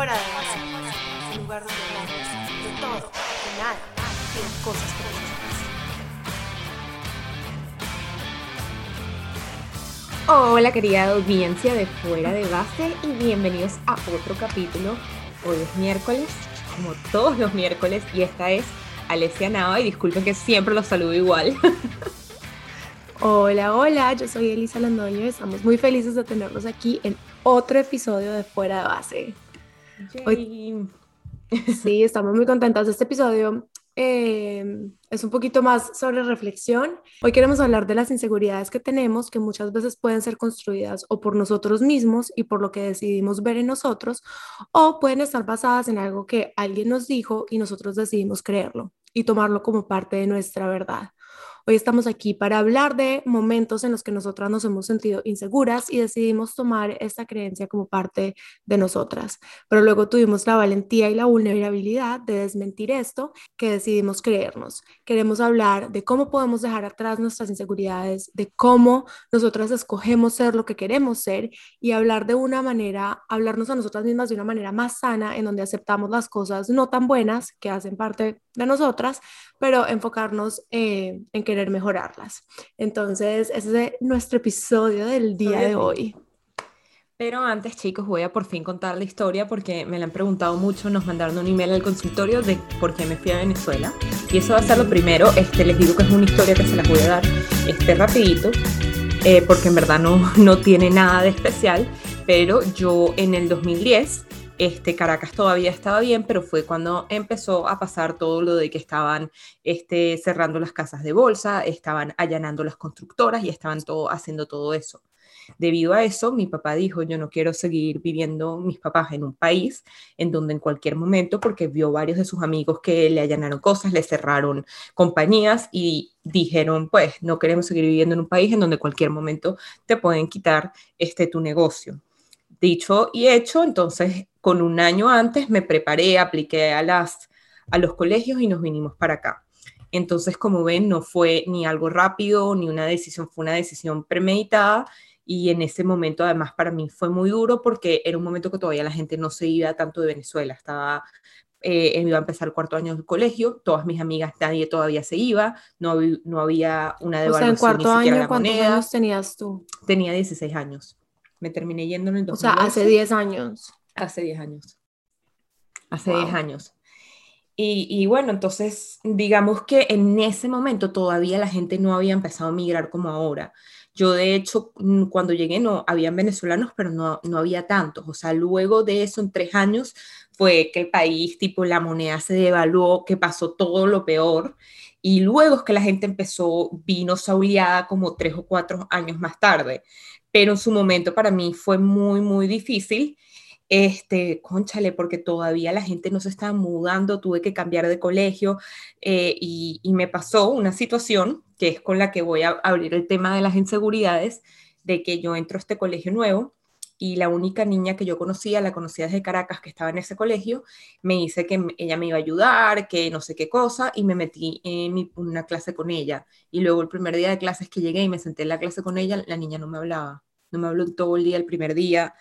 Fuera de base, un lugar donde hablamos de todo, de nada de cosas Hola querida audiencia de Fuera de Base y bienvenidos a otro capítulo. Hoy es miércoles, como todos los miércoles, y esta es Alessia Nava y disculpen que siempre los saludo igual. Hola, hola, yo soy Elisa Landoño y estamos muy felices de tenerlos aquí en otro episodio de Fuera de Base. Hoy, sí, estamos muy contentos. Este episodio eh, es un poquito más sobre reflexión. Hoy queremos hablar de las inseguridades que tenemos, que muchas veces pueden ser construidas o por nosotros mismos y por lo que decidimos ver en nosotros, o pueden estar basadas en algo que alguien nos dijo y nosotros decidimos creerlo y tomarlo como parte de nuestra verdad. Hoy estamos aquí para hablar de momentos en los que nosotras nos hemos sentido inseguras y decidimos tomar esta creencia como parte de nosotras. Pero luego tuvimos la valentía y la vulnerabilidad de desmentir esto que decidimos creernos. Queremos hablar de cómo podemos dejar atrás nuestras inseguridades, de cómo nosotras escogemos ser lo que queremos ser y hablar de una manera, hablarnos a nosotras mismas de una manera más sana en donde aceptamos las cosas no tan buenas que hacen parte de nosotras, pero enfocarnos eh, en querer mejorarlas. Entonces, ese es nuestro episodio del día de hoy. Pero antes, chicos, voy a por fin contar la historia porque me la han preguntado mucho, nos mandaron un email al consultorio de por qué me fui a Venezuela. Y eso va a ser lo primero. Este, les digo que es una historia que se las voy a dar este, rapidito, eh, porque en verdad no, no tiene nada de especial. Pero yo en el 2010 este, Caracas todavía estaba bien, pero fue cuando empezó a pasar todo lo de que estaban este, cerrando las casas de bolsa, estaban allanando las constructoras y estaban todo, haciendo todo eso. Debido a eso, mi papá dijo, yo no quiero seguir viviendo mis papás en un país en donde en cualquier momento, porque vio varios de sus amigos que le allanaron cosas, le cerraron compañías y dijeron, pues no queremos seguir viviendo en un país en donde en cualquier momento te pueden quitar este tu negocio. Dicho y hecho, entonces con un año antes me preparé, apliqué a, las, a los colegios y nos vinimos para acá. Entonces, como ven, no fue ni algo rápido, ni una decisión, fue una decisión premeditada. Y en ese momento, además, para mí fue muy duro porque era un momento que todavía la gente no se iba tanto de Venezuela. Estaba, eh, iba a empezar el cuarto año del colegio, todas mis amigas, nadie todavía se iba, no, no había una devaluación. O sea, en cuarto año, ¿cuántos años tenías tú? Tenía 16 años. Me terminé yendo en el 2012. O sea, hace 10 años. Hace 10 años. Hace 10 años. Y, y, bueno, entonces, digamos que en ese momento todavía la gente no había empezado a migrar como ahora. Yo, de hecho, mm, cuando llegué no habían venezolanos, pero no, no había tantos. O sea, luego de eso, en tres años, fue que el país, tipo, la moneda se devaluó, que pasó todo lo peor. Y luego es que la gente empezó, vino sauleada como tres o cuatro años más tarde pero en su momento para mí fue muy, muy difícil. Este, conchale, porque todavía la gente no se estaba mudando, tuve que cambiar de colegio eh, y, me pasó una situación que es con la que voy a abrir el tema de las inseguridades, de que yo entro a este colegio nuevo y la única niña que yo conocía, la conocía desde Caracas, que estaba en ese colegio, me dice que ella me iba a ayudar, que no sé qué cosa, y me metí en una clase con ella. Y luego el primer día de clases que llegué y me senté en la clase con ella, la niña no me hablaba, no me habló todo el día el primer día,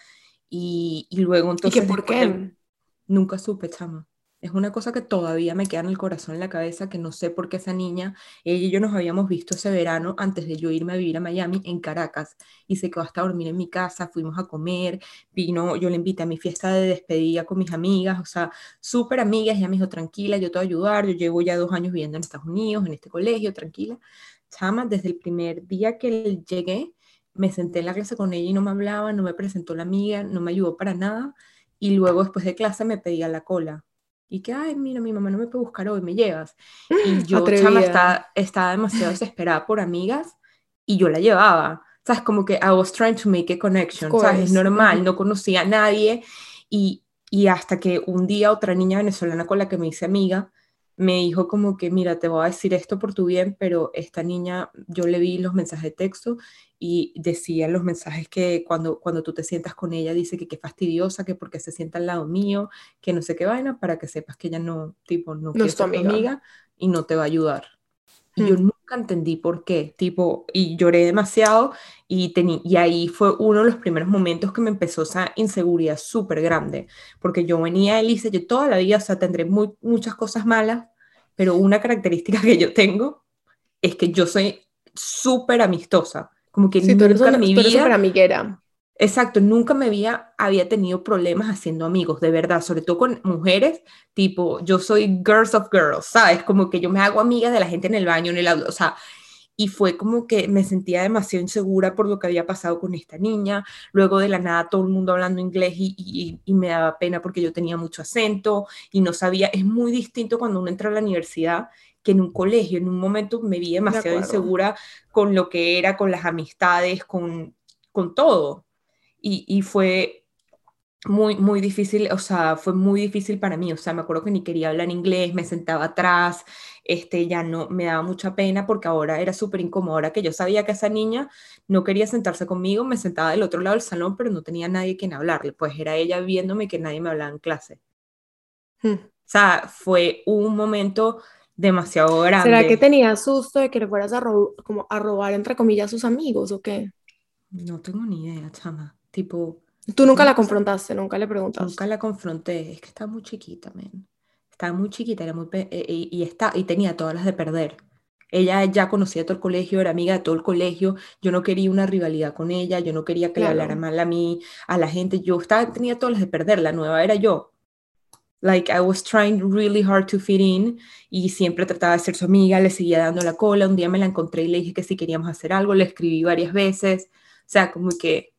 y, y luego entonces... ¿Y por qué? Nunca supe, chama. Es una cosa que todavía me queda en el corazón, en la cabeza, que no sé por qué esa niña, ella y yo nos habíamos visto ese verano antes de yo irme a vivir a Miami, en Caracas, y se quedó hasta dormir en mi casa, fuimos a comer, vino, yo le invité a mi fiesta de despedida con mis amigas, o sea, súper amigas, ella me dijo, tranquila, yo te voy a ayudar, yo llevo ya dos años viviendo en Estados Unidos, en este colegio, tranquila. Chama, desde el primer día que llegué, me senté en la clase con ella y no me hablaba, no me presentó la amiga, no me ayudó para nada, y luego después de clase me pedía la cola y que, ay, mira, mi mamá no me puede buscar hoy, me llevas. Y yo, chama, estaba, estaba demasiado desesperada por amigas y yo la llevaba. ¿Sabes? Como que I was trying to make a connection, ¿sabes? Es normal, no conocía a nadie. Y, y hasta que un día otra niña venezolana con la que me hice amiga me dijo como que, mira, te voy a decir esto por tu bien, pero esta niña, yo le vi los mensajes de texto y decía los mensajes que cuando, cuando tú te sientas con ella, dice que qué fastidiosa, que porque se sienta al lado mío, que no sé qué vaina, para que sepas que ella no, tipo, no, es tu amiga. y no te va a ayudar. Y yo mm. Nunca entendí por qué, tipo, y lloré demasiado y, y ahí fue uno de los primeros momentos que me empezó esa inseguridad súper grande, porque yo venía Elise, yo toda la vida, o sea, tendré muy, muchas cosas malas, pero una característica que yo tengo es que yo soy súper amistosa, como que nunca en mi vida... amiguera. Exacto, nunca me había, había tenido problemas haciendo amigos, de verdad, sobre todo con mujeres, tipo, yo soy girls of girls, ¿sabes? Como que yo me hago amiga de la gente en el baño, en el auto, o sea, y fue como que me sentía demasiado insegura por lo que había pasado con esta niña, luego de la nada todo el mundo hablando inglés y, y, me daba pena porque yo tenía mucho acento y no sabía, es muy distinto cuando uno entra a la universidad que en un colegio, en un momento me vi demasiado insegura con lo que era, con las amistades, con, con todo y, fue muy, muy difícil, o sea, fue muy difícil para mí, o sea, me acuerdo que ni quería hablar inglés, me sentaba atrás, este, ya no, me daba mucha pena porque ahora era súper incómodo, ahora que yo sabía que esa niña no quería sentarse conmigo, me sentaba del otro lado del salón, pero no tenía nadie quien hablarle, pues era ella viéndome que nadie me hablaba en clase. Hmm. O sea, fue un momento demasiado grande. ¿Será que tenía susto de que le fueras a, como a robar, entre comillas, a sus amigos o qué? No tengo ni idea, chama. Tipo... Tú nunca la confrontaste, nunca le preguntaste. Nunca la confronté, es que está muy chiquita, men. Estaba muy chiquita, era muy eh, eh, y, está, y tenía todas las de perder. Ella ya conocía todo el colegio, era amiga de todo el colegio. Yo no quería una rivalidad con ella, yo no quería que le hablara mal a mí, a la gente. Yo estaba, tenía todas las de perder, la nueva era yo. Like I was trying really hard to fit in y siempre trataba de ser su amiga, le seguía dando la cola. Un día me la encontré y le dije que si queríamos hacer algo, le escribí varias veces. O sea, como que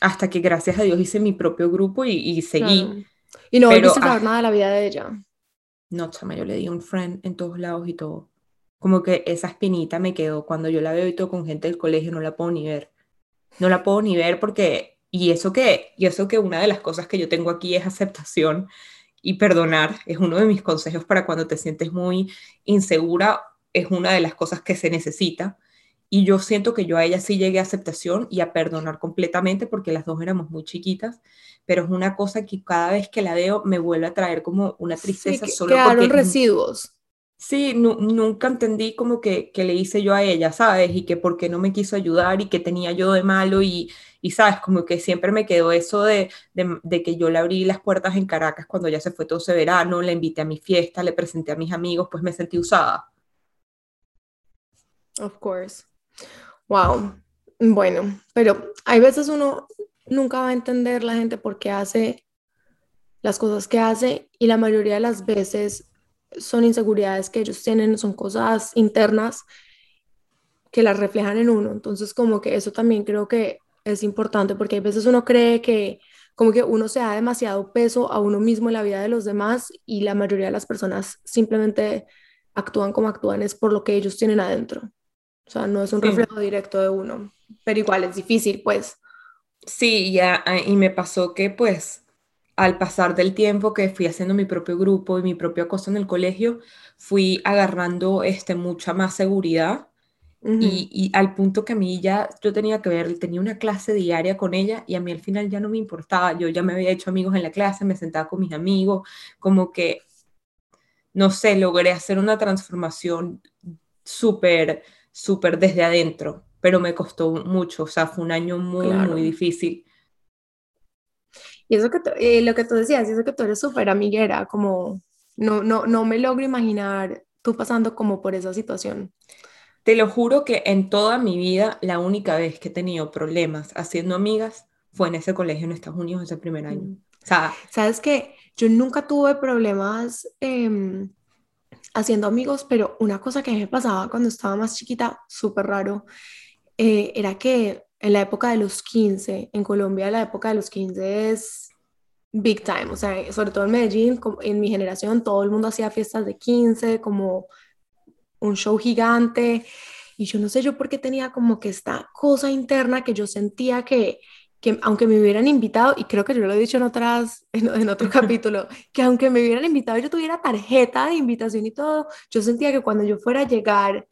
hasta que gracias a Dios hice mi propio grupo y, seguí. Y no volviste a saber nada de la vida de ella. No, chama, yo le di un friend en todos lados y todo. Como que esa espinita me quedó. Cuando yo la veo y todo con gente del colegio, no la puedo ni ver. No la puedo ni ver porque, y eso que, y eso que una de las cosas que yo tengo aquí es aceptación y perdonar. Es uno de mis consejos para cuando te sientes muy insegura. Es una de las cosas que se necesita y yo siento que yo a ella sí llegué a aceptación y a perdonar completamente porque las dos éramos muy chiquitas, pero es una cosa que cada vez que la veo me vuelve a traer como una tristeza sí, solo quedaron residuos. Sí, nunca entendí como que, que, le hice yo a ella, ¿sabes? Y que por qué no me quiso ayudar y que tenía yo de malo y, y ¿sabes? Como que siempre me quedó eso de, de, de, que yo le abrí las puertas en Caracas cuando ya se fue todo ese verano, le invité a mi fiesta, le presenté a mis amigos, pues me sentí usada. Of course. Wow. Bueno, pero hay veces uno nunca va a entender la gente por qué hace las cosas que hace y la mayoría de las veces son inseguridades que ellos tienen, son cosas internas que las reflejan en uno. Entonces, como que eso también creo que es importante porque hay veces uno cree que como que uno se da demasiado peso a uno mismo en la vida de los demás y la mayoría de las personas simplemente actúan como actúan es por lo que ellos tienen adentro. O sea, no es un reflejo directo de uno, pero igual es difícil, pues. Sí, ya, ah, y me pasó que pues al pasar del tiempo que fui haciendo mi propio grupo y mi propia cosa en el colegio, fui agarrando este, mucha más seguridad y, y, al punto que a mí ya yo tenía que ver, tenía una clase diaria con ella y a mí al final ya no me importaba, yo ya me había hecho amigos en la clase, me sentaba con mis amigos, como que, no sé, logré hacer una transformación súper súper desde adentro, pero me costó mucho, o sea, fue un año muy, muy difícil. Y eso que eh, lo que tú decías, eso que tú eres súper amiguera, como no, no, no me logro imaginar tú pasando como por esa situación. Te lo juro que en toda mi vida, la única vez que he tenido problemas haciendo amigas fue en ese colegio en Estados Unidos, ese primer año. Mm. O sea, ¿sabes qué? Yo nunca tuve problemas eh, haciendo amigos, pero una cosa que me pasaba cuando estaba más chiquita, súper raro, eh, era que en la época de los 15, en Colombia la época de los 15 es big time, o sea, sobre todo en Medellín, en mi generación, todo el mundo hacía fiestas de 15, como un show gigante, y yo no sé yo por qué tenía como que esta cosa interna que yo sentía que que aunque me hubieran invitado, y creo que yo lo he dicho en, otras, en, otro capítulo, que aunque me hubieran invitado, yo tuviera tarjeta de invitación y todo, yo sentía que cuando yo fuera a llegar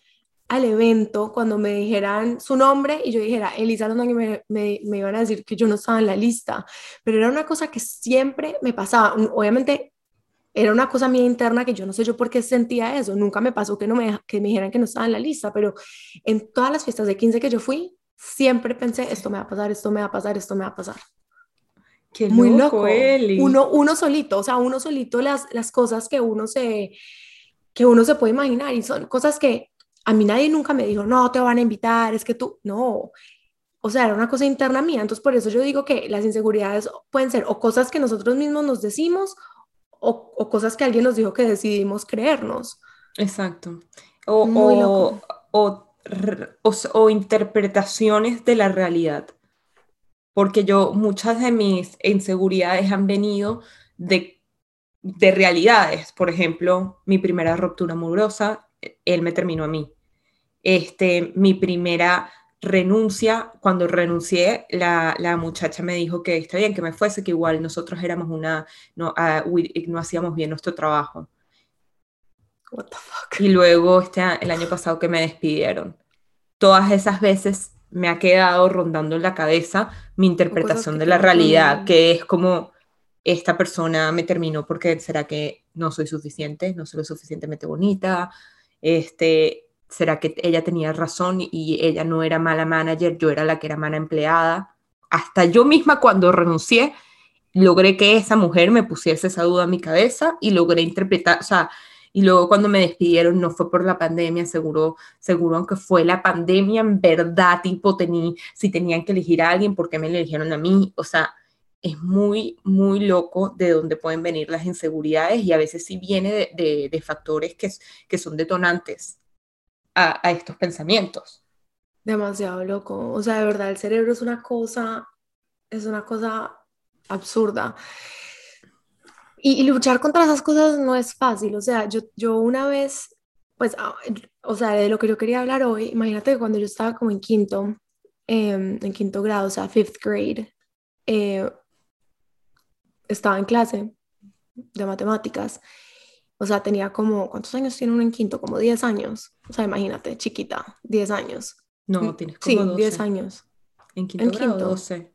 al evento, cuando me dijeran su nombre y yo dijera, Elisa me, me, me iban a decir que yo no estaba en la lista, pero era una cosa que siempre me pasaba. Obviamente era una cosa mía interna que yo no sé yo por qué sentía eso. Nunca me pasó que, no me, que me dijeran que no estaba en la lista, pero en todas las fiestas de 15 que yo fui, siempre pensé, esto me va a pasar, esto me va a pasar, esto me va a pasar. Qué Muy loco, Uno, uno solito, o sea, uno solito las, las cosas que uno se que uno se puede imaginar y son cosas que a mí nadie nunca me dijo, no, te van a invitar, es que tú, no, o sea, era una cosa interna mía, entonces por eso yo digo que las inseguridades pueden ser o cosas que nosotros mismos nos decimos o, cosas que alguien nos dijo que decidimos creernos. Exacto. O, o, o, interpretaciones de la realidad. Porque yo, muchas de mis inseguridades han venido de, de realidades. Por ejemplo, mi primera ruptura amorosa, él me terminó a mí. Este, mi primera renuncia, cuando renuncié, la, muchacha me dijo que está bien, que me fuese, que igual nosotros éramos una, no, ah, no hacíamos bien nuestro trabajo. What the fuck? Y luego este, el año pasado que me despidieron. Todas esas veces me ha quedado rondando en la cabeza mi interpretación de la realidad, que es como esta persona me terminó porque será que no soy suficiente, no soy lo suficientemente bonita, este, ¿será que ella tenía razón y ella no era mala manager, yo era la que era mala empleada? Hasta yo misma cuando renuncié, logré que esa mujer me pusiese esa duda en mi cabeza y logré interpretar, o sea, y luego cuando me despidieron no fue por la pandemia, seguro, seguro aunque fue la pandemia, en verdad, tipo, tení, si tenían que elegir a alguien, ¿por qué me eligieron a mí? O sea, es muy, muy loco de dónde pueden venir las inseguridades y a veces sí viene de, de factores que, que son detonantes a, estos pensamientos. Demasiado loco. O sea, de verdad, el cerebro es una cosa, es una cosa absurda. Y, luchar contra esas cosas no es fácil. O sea, yo, yo una vez, pues, ah, o sea, de lo que yo quería hablar hoy, imagínate que cuando yo estaba como en quinto, em, en quinto grado, o sea, fifth grade, eh, estaba en clase de matemáticas o sea, tenía como, ¿cuántos años tiene uno en quinto? Como 10 años. O sea, imagínate, chiquita, 10 años. No, tienes como sí, 10 años. ¿En quinto, en grado, 12.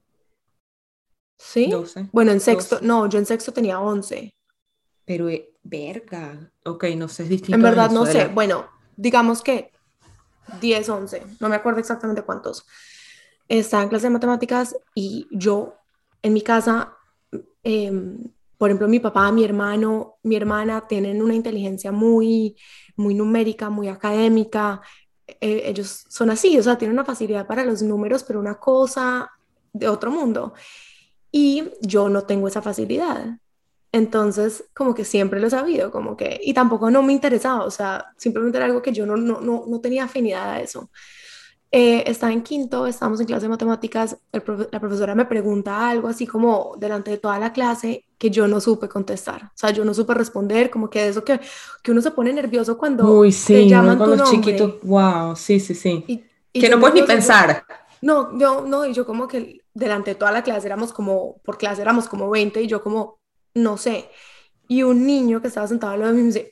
¿Sí? 12. Bueno, en sexto, no, yo en sexto tenía 11. Pero, eh, verga. Ok, no sé, es distinto. En verdad, no sé. Bueno, digamos que 10, 11. No me acuerdo exactamente cuántos. Estaba en clase de matemáticas y yo en mi casa eh, por ejemplo, mi papá, mi hermano, mi hermana tienen una inteligencia muy, muy numérica, muy académica. Eh, ellos son así, o sea, tienen una facilidad para los números, pero una cosa de otro mundo. Y yo no tengo esa facilidad. Entonces, como que siempre lo he sabido, como que, y tampoco no me interesaba, o sea, simplemente era algo que yo no, no, no, no tenía afinidad a eso. Eh, estaba en quinto, estábamos en clase de matemáticas, la profesora me pregunta algo así como delante de toda la clase que yo no supe contestar, o sea, yo no supe responder, como que eso que, que uno se pone nervioso cuando Uy, sí, te llaman cuando tu chiquito, wow, sí, sí, sí, que no puedes ni pensar. no, yo, no, y yo como que delante de toda la clase éramos como, por clase éramos como 20 y yo como, no sé, y un niño que estaba sentado al lado de mí me dice,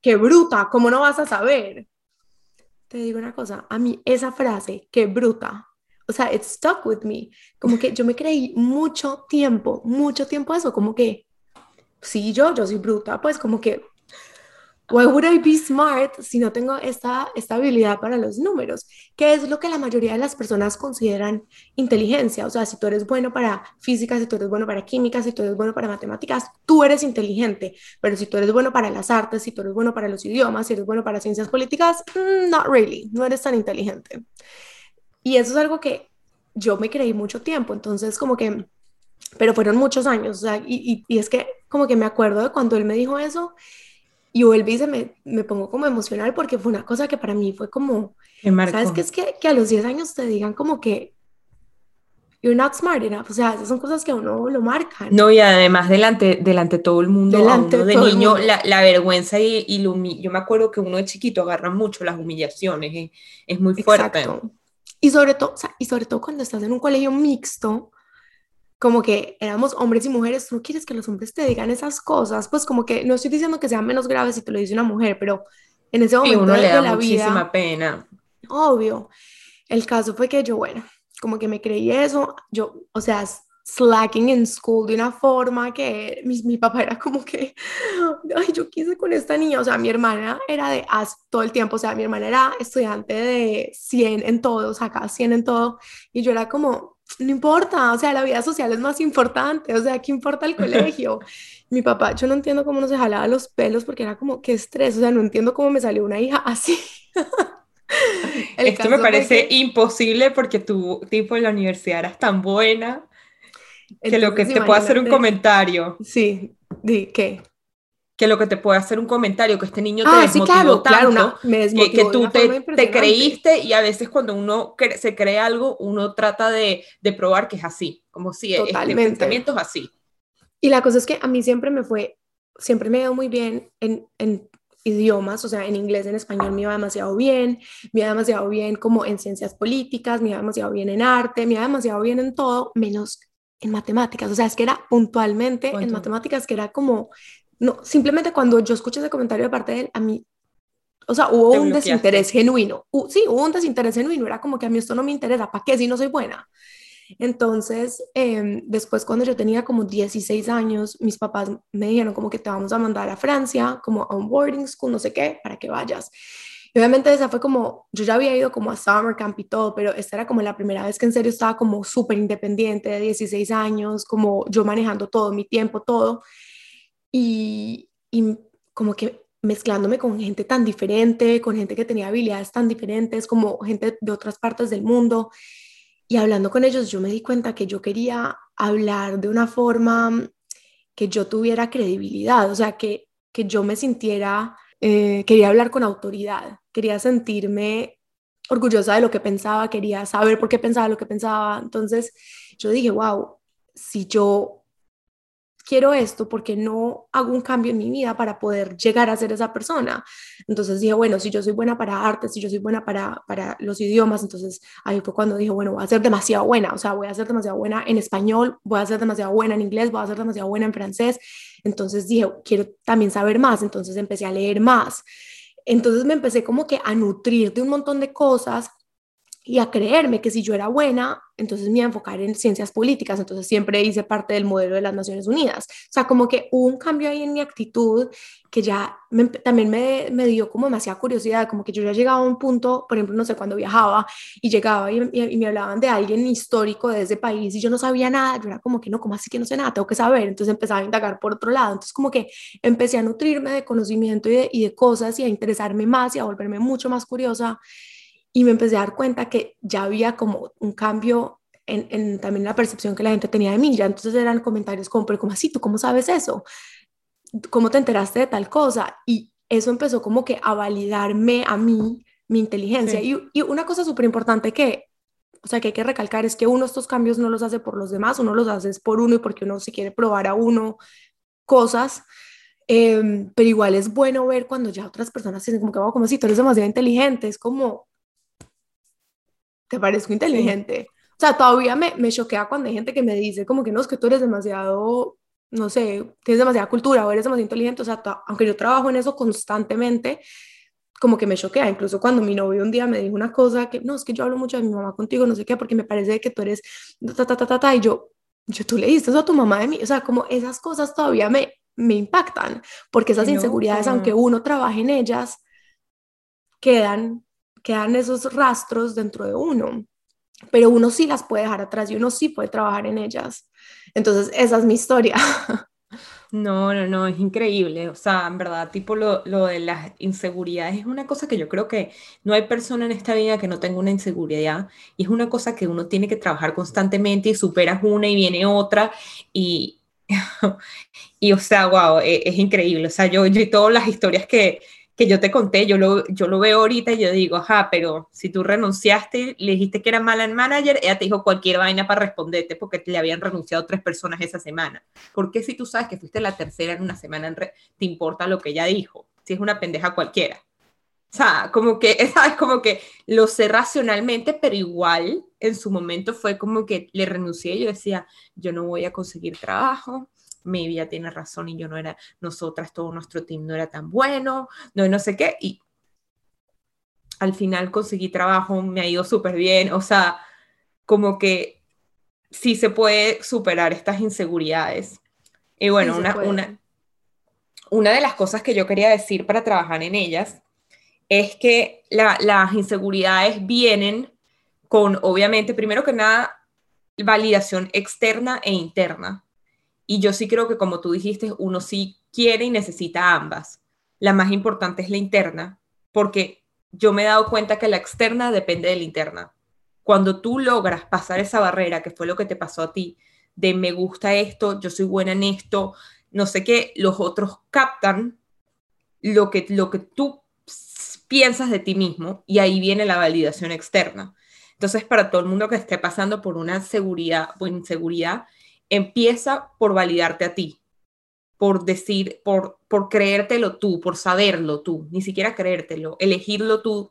qué bruta, ¿cómo no vas a saber? te digo una cosa, a mí esa frase, qué bruta, o sea, it stuck with me, como que yo me creí mucho tiempo, mucho tiempo eso, como que, sí, yo, yo soy bruta, pues como que Why would I be smart si no tengo esta, esta habilidad para los números? ¿Qué es lo que la mayoría de las personas consideran inteligencia? O sea, si tú eres bueno para física, si tú eres bueno para química, si tú eres bueno para matemáticas, tú eres inteligente. Pero si tú eres bueno para las artes, si tú eres bueno para los idiomas, si eres bueno para ciencias políticas, mm, not really, no eres tan inteligente. Y eso es algo que yo me creí mucho tiempo. Entonces, como que, pero fueron muchos años. O sea, y, y, y es que como que me acuerdo de cuando él me dijo eso y vuelve y se me, me pongo como emocional porque fue una cosa que para mí fue como, ¿sabes qué? Es que, que a los 10 años te digan como que you're not smart enough, o sea, esas son cosas que a uno lo marcan. No, y además delante, delante de todo el mundo, delante de niño, la, la, vergüenza y, y yo me acuerdo que uno de chiquito agarra mucho las humillaciones, es, es muy fuerte. Exacto. Y sobre, todo, o sea, y sobre todo cuando estás en un colegio mixto, como que éramos hombres y mujeres, tú no quieres que los hombres te digan esas cosas, pues como que no estoy diciendo que sean menos graves si te lo dice una mujer, pero en ese momento uno le da la muchísima pena. Obvio. El caso fue que yo, bueno, como que me creí eso, yo, o sea, slacking in school de una forma que mi, mi, papá era como que, ay, yo quise con esta niña, o sea, mi hermana era de as todo el tiempo, o sea, mi hermana era estudiante de 100 en todo, o sea, acá 100 en todo, y yo era como, no importa, o sea, la vida social es más importante, o sea, ¿qué importa el colegio? mi papá, yo no entiendo cómo no se jalaba los pelos porque era como, qué estrés, o sea, no entiendo cómo me salió una hija así. Esto me parece imposible porque tu tipo en la universidad eras tan buena que lo que te puede hacer un comentario. Sí, di qué. Que lo que te puede hacer un comentario, que este niño te ah, desmotivó tanto, que, tú te, te, creíste y a veces cuando uno se cree algo, uno trata de, de probar que es así, como si este pensamiento es así. Y la cosa es que a mí siempre me fue, siempre me ido muy bien en, en idiomas, o sea, en inglés, en español me iba demasiado bien, me iba demasiado bien como en ciencias políticas, me iba demasiado bien en arte, me iba demasiado bien en todo, menos en matemáticas, o sea, es que era puntualmente en matemáticas, que era como, no, simplemente cuando yo escuché ese comentario de parte de él, a mí, o sea, hubo un desinterés genuino, sí, hubo un desinterés genuino, era como que a mí esto no me interesa, ¿para qué si no soy buena? Entonces, em, después cuando yo tenía como 16 años, mis papás me dijeron como que te vamos a mandar a Francia, como a un boarding school, no sé qué, para que vayas. Y obviamente esa fue como, yo ya había ido como a summer camp y todo, pero esta era como la primera vez que en serio estaba como súper independiente de 16 años, como yo manejando todo, mi tiempo, todo. Y, y como que mezclándome con gente tan diferente, con gente que tenía habilidades tan diferentes, como gente de otras partes del mundo. Y hablando con ellos, yo me di cuenta que yo quería hablar de una forma que yo tuviera credibilidad, o sea, que, que yo me sintiera, eh, quería hablar con autoridad quería sentirme orgullosa de lo que pensaba, quería saber por qué pensaba lo que pensaba. Entonces yo dije, wow, si yo quiero esto, porque no hago un cambio en mi vida para poder llegar a ser esa persona? Entonces dije, bueno, si yo soy buena para arte, si yo soy buena para, para los idiomas, entonces ahí fue cuando dije, bueno, voy a ser demasiado buena, o sea, voy a ser demasiado buena en español, voy a ser demasiado buena en inglés, voy a ser demasiado buena en francés. Entonces dije, quiero también saber más, entonces empecé a leer más. Entonces me empecé como que a nutrir de un montón de cosas y a creerme que si yo era buena, entonces me iba a enfocar en ciencias políticas, entonces siempre hice parte del modelo de las Naciones Unidas. O sea, como que hubo un cambio ahí en mi actitud que ya también me, me, dio como demasiada curiosidad, como que yo ya llegaba a un punto, por ejemplo, no sé, cuando viajaba y llegaba y, y, me hablaban de alguien histórico de ese país y yo no sabía nada, yo era como que no, como así que no sé nada? Tengo que saber, entonces empezaba a indagar por otro lado, entonces como que empecé a nutrirme de conocimiento y de, y de cosas y a interesarme más y a volverme mucho más curiosa y me empecé a dar cuenta que ya había como un cambio en, en, también la percepción que la gente tenía de mí. Ya entonces eran comentarios como, pero ¿cómo así? ¿Tú cómo sabes eso? ¿Cómo te enteraste de tal cosa? Y eso empezó como que a validarme a mí, mi inteligencia. Y, y, una cosa súper importante que, o sea, que hay que recalcar es que uno estos cambios no los hace por los demás, uno los hace por uno y porque uno se quiere probar a uno cosas. Em, pero igual es bueno ver cuando ya otras personas dicen como que, wow, como si tú eres demasiado inteligente, es como, te parezco inteligente. O sea, todavía me, me choquea cuando hay gente que me dice como que no, es que tú eres demasiado, no sé, tienes demasiada cultura o eres demasiado inteligente. O sea, aunque yo trabajo en eso constantemente, como que me choquea. Incluso cuando mi novio un día me dijo una cosa que, no, es que yo hablo mucho de mi mamá contigo, no sé qué, porque me parece que tú eres ta, ta, ta, ta, ta, y yo, yo, tú le diste eso a tu mamá de mí. O sea, como esas cosas todavía me, me impactan, porque esas inseguridades, aunque uno trabaje en ellas, quedan quedan esos rastros dentro de uno, pero uno sí las puede dejar atrás y uno sí puede trabajar en ellas. Entonces, esa es mi historia. No, no, no, es increíble. O sea, en verdad, tipo lo, lo, de las inseguridades es una cosa que yo creo que no hay persona en esta vida que no tenga una inseguridad y es una cosa que uno tiene que trabajar constantemente y superas una y viene otra y, y o sea, wow, es, es increíble. O sea, yo, yo y todas las historias que, que yo te conté, yo lo, yo lo veo ahorita y yo digo, ajá, pero si tú renunciaste, le dijiste que era mala en manager, ella te dijo cualquier vaina para responderte porque le habían renunciado tres personas esa semana. ¿Por qué si tú sabes que fuiste la tercera en una semana, te importa lo que ella dijo? Si es una pendeja cualquiera. O sea, como que, ¿sabes? Como que lo sé racionalmente, pero igual en su momento fue como que le renuncié y yo decía, yo no voy a conseguir trabajo, maybe ya tiene razón y yo no era, nosotras, todo nuestro team no era tan bueno, no, no sé qué, y al final conseguí trabajo, me ha ido súper bien, o sea, como que sí se puede superar estas inseguridades. Y bueno, una, una, una de las cosas que yo quería decir para trabajar en ellas es que las inseguridades vienen con, obviamente, primero que nada, validación externa e interna. Y yo sí creo que, como tú dijiste, uno sí quiere y necesita ambas. La más importante es la interna, porque yo me he dado cuenta que la externa depende de la interna. Cuando tú logras pasar esa barrera, que fue lo que te pasó a ti, de me gusta esto, yo soy buena en esto, no sé qué, los otros captan lo que, lo que tú piensas de ti mismo y ahí viene la validación externa. Entonces, para todo el mundo que esté pasando por una seguridad o inseguridad, empieza por validarte a ti, por decir, por, por creértelo tú, por saberlo tú, ni siquiera creértelo, elegirlo tú,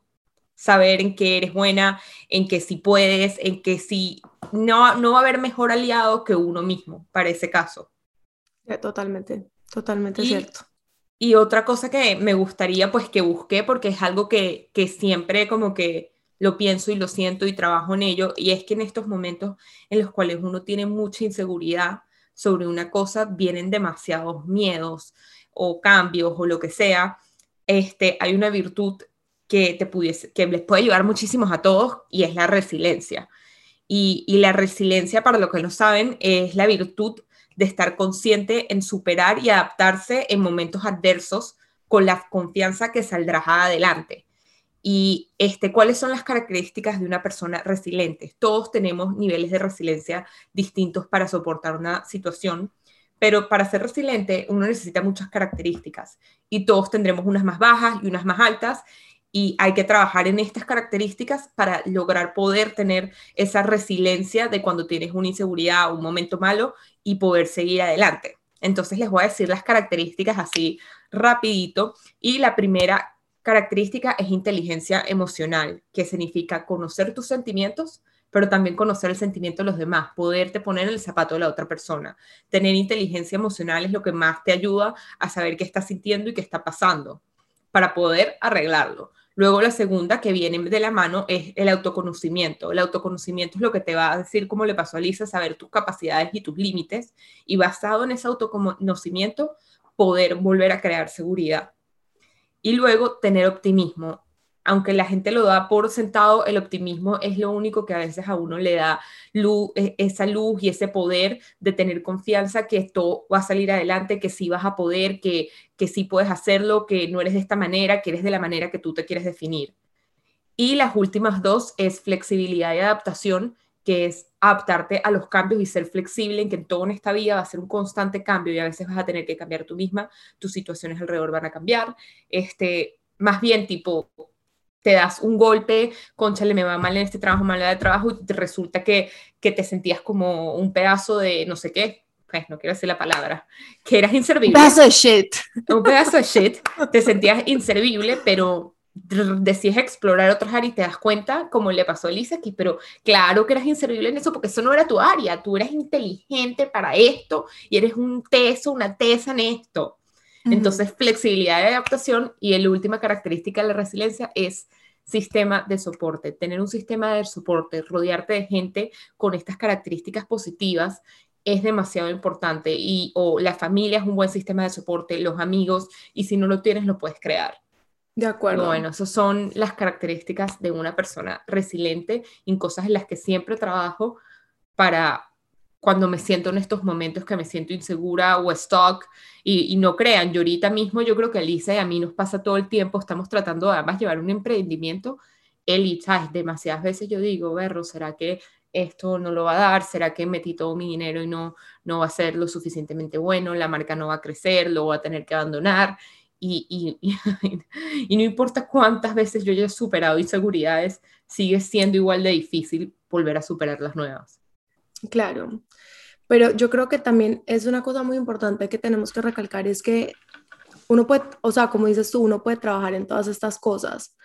saber en qué eres buena, en que si puedes, en que si no, no va a haber mejor aliado que uno mismo para ese caso. Totalmente, totalmente cierto. Y otra cosa que me gustaría pues que busqué, porque es algo que, que siempre como que lo pienso y lo siento y trabajo en ello, y es que en estos momentos en los cuales uno tiene mucha inseguridad sobre una cosa, vienen demasiados miedos o cambios o lo que sea, este, hay una virtud que, te pudiese, que les puede ayudar muchísimos a todos y es la resiliencia. Y, y la resiliencia, para los que no saben, es la virtud de estar consciente en superar y adaptarse en momentos adversos con la confianza que saldrá adelante. Y este, ¿cuáles son las características de una persona resiliente? Todos tenemos niveles de resiliencia distintos para soportar una situación, pero para ser resiliente uno necesita muchas características y todos tendremos unas más bajas y unas más altas y hay que trabajar en estas características para lograr poder tener esa resiliencia de cuando tienes una inseguridad o un momento malo y poder seguir adelante. Entonces les voy a decir las características así rapidito y la primera característica es inteligencia emocional, que significa conocer tus sentimientos, pero también conocer el sentimiento de los demás, poderte poner en el zapato de la otra persona. Tener inteligencia emocional es lo que más te ayuda a saber qué estás sintiendo y qué está pasando para poder arreglarlo. Luego la segunda que viene de la mano es el autoconocimiento. El autoconocimiento es lo que te va a decir, como le pasó a Lisa, saber tus capacidades y tus límites y basado en ese autoconocimiento poder volver a crear seguridad. Y luego tener optimismo aunque la gente lo da por sentado, el optimismo es lo único que a veces a uno le da e, esa luz y ese poder de tener confianza que esto va a salir adelante, que sí vas a poder, que, que sí puedes hacerlo, que no eres de esta manera, que eres de la manera que tú te quieres definir. Y las últimas dos es flexibilidad y adaptación, que es adaptarte a los cambios y ser flexible en que todo en esta vida va a ser un constante cambio y a veces vas a tener que cambiar tú misma, tus situaciones alrededor van a cambiar. Este, más bien tipo te das un golpe, conchale, me va mal en este trabajo, mal de trabajo, y te resulta que, que te sentías como un pedazo de no sé qué, pues no quiero decir la palabra, que eras inservible. Un pedazo de shit. Un pedazo de shit, te sentías inservible, pero decías explorar otras áreas y te das cuenta, como le pasó a Elisa aquí, pero claro que eras inservible en eso porque eso no era tu área, tú eras inteligente para esto y eres un teso, una tesa en esto. Entonces, flexibilidad de adaptación y la última característica de la resiliencia es sistema de soporte, tener un sistema de soporte, rodearte de gente con estas características positivas es demasiado importante y o la familia es un buen sistema de soporte, los amigos y si no lo tienes lo puedes crear. De acuerdo. Bueno, esas son las características de una persona resiliente en cosas en las que siempre trabajo para cuando me siento en estos momentos que me siento insegura o stock y, no crean, yo ahorita mismo yo creo que a y a mí nos pasa todo el tiempo, estamos tratando de ambas llevar un emprendimiento, ¿sabes? Demasiadas veces yo digo, Berro, ¿será que esto no lo va a dar? ¿Será que metí todo mi dinero y no, no va a ser lo suficientemente bueno? La marca no va a crecer, lo voy a tener que abandonar. Y, no importa cuántas veces yo haya superado inseguridades, sigue siendo igual de difícil volver a superar las nuevas. Claro, pero yo creo que también es una cosa muy importante que tenemos que recalcar, es que uno puede, o sea, como dices tú, uno puede trabajar en todas estas cosas.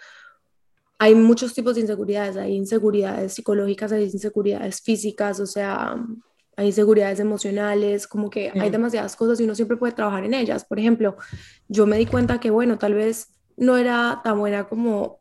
Hay muchos tipos de inseguridades, hay inseguridades psicológicas, hay inseguridades físicas, o sea, hay inseguridades emocionales, como que hay demasiadas cosas y uno siempre puede trabajar en ellas. Por ejemplo, yo me di cuenta que, bueno, tal vez no era tan buena como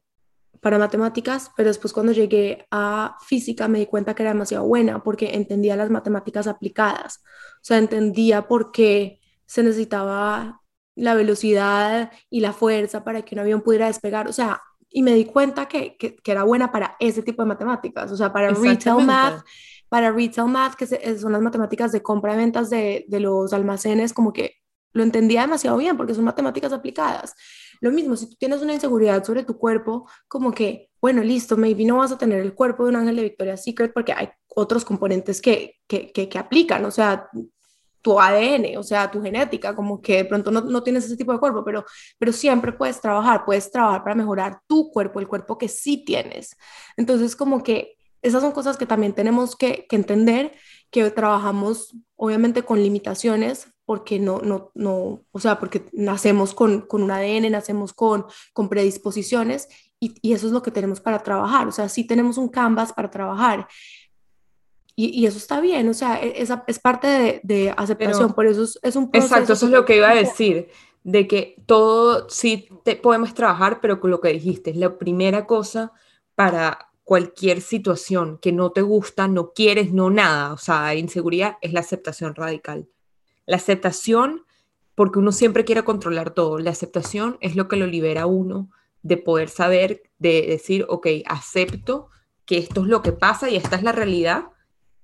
para matemáticas, pero después cuando llegué a física me di cuenta que era demasiado buena porque entendía las matemáticas aplicadas, o sea, entendía por qué se necesitaba la velocidad y la fuerza para que un avión pudiera despegar, o sea, y me di cuenta que, que, era buena para ese tipo de matemáticas, o sea, para retail math, para retail math, que son las matemáticas de compra y ventas de, de los almacenes, como que lo entendía demasiado bien porque son matemáticas aplicadas. Lo mismo, si tú tienes una inseguridad sobre tu cuerpo, como que, bueno, listo, maybe no vas a tener el cuerpo de un ángel de Victoria's Secret porque hay otros componentes que, que, que, aplican, o sea, tu ADN, o sea, tu genética, como que de pronto no, no, tienes ese tipo de cuerpo, pero, pero siempre puedes trabajar, puedes trabajar para mejorar tu cuerpo, el cuerpo que sí tienes. Entonces, como que esas son cosas que también tenemos que, que entender, que trabajamos obviamente con limitaciones, porque no, no, no, o sea, porque nacemos con, con un ADN, nacemos con, con predisposiciones y, y, eso es lo que tenemos para trabajar, o sea, sí tenemos un canvas para trabajar y, y eso está bien, o sea, e, es, es parte de, de aceptación, por eso es, un proceso. Exacto, eso es lo que iba a decir, de que todo sí te, podemos trabajar, pero con lo que dijiste, es la primera cosa para cualquier situación que no te gusta, no quieres, no nada, o sea, inseguridad es la aceptación radical la aceptación, porque uno siempre quiere controlar todo, la aceptación es lo que lo libera a uno de poder saber, de decir, ok, acepto que esto es lo que pasa y esta es la realidad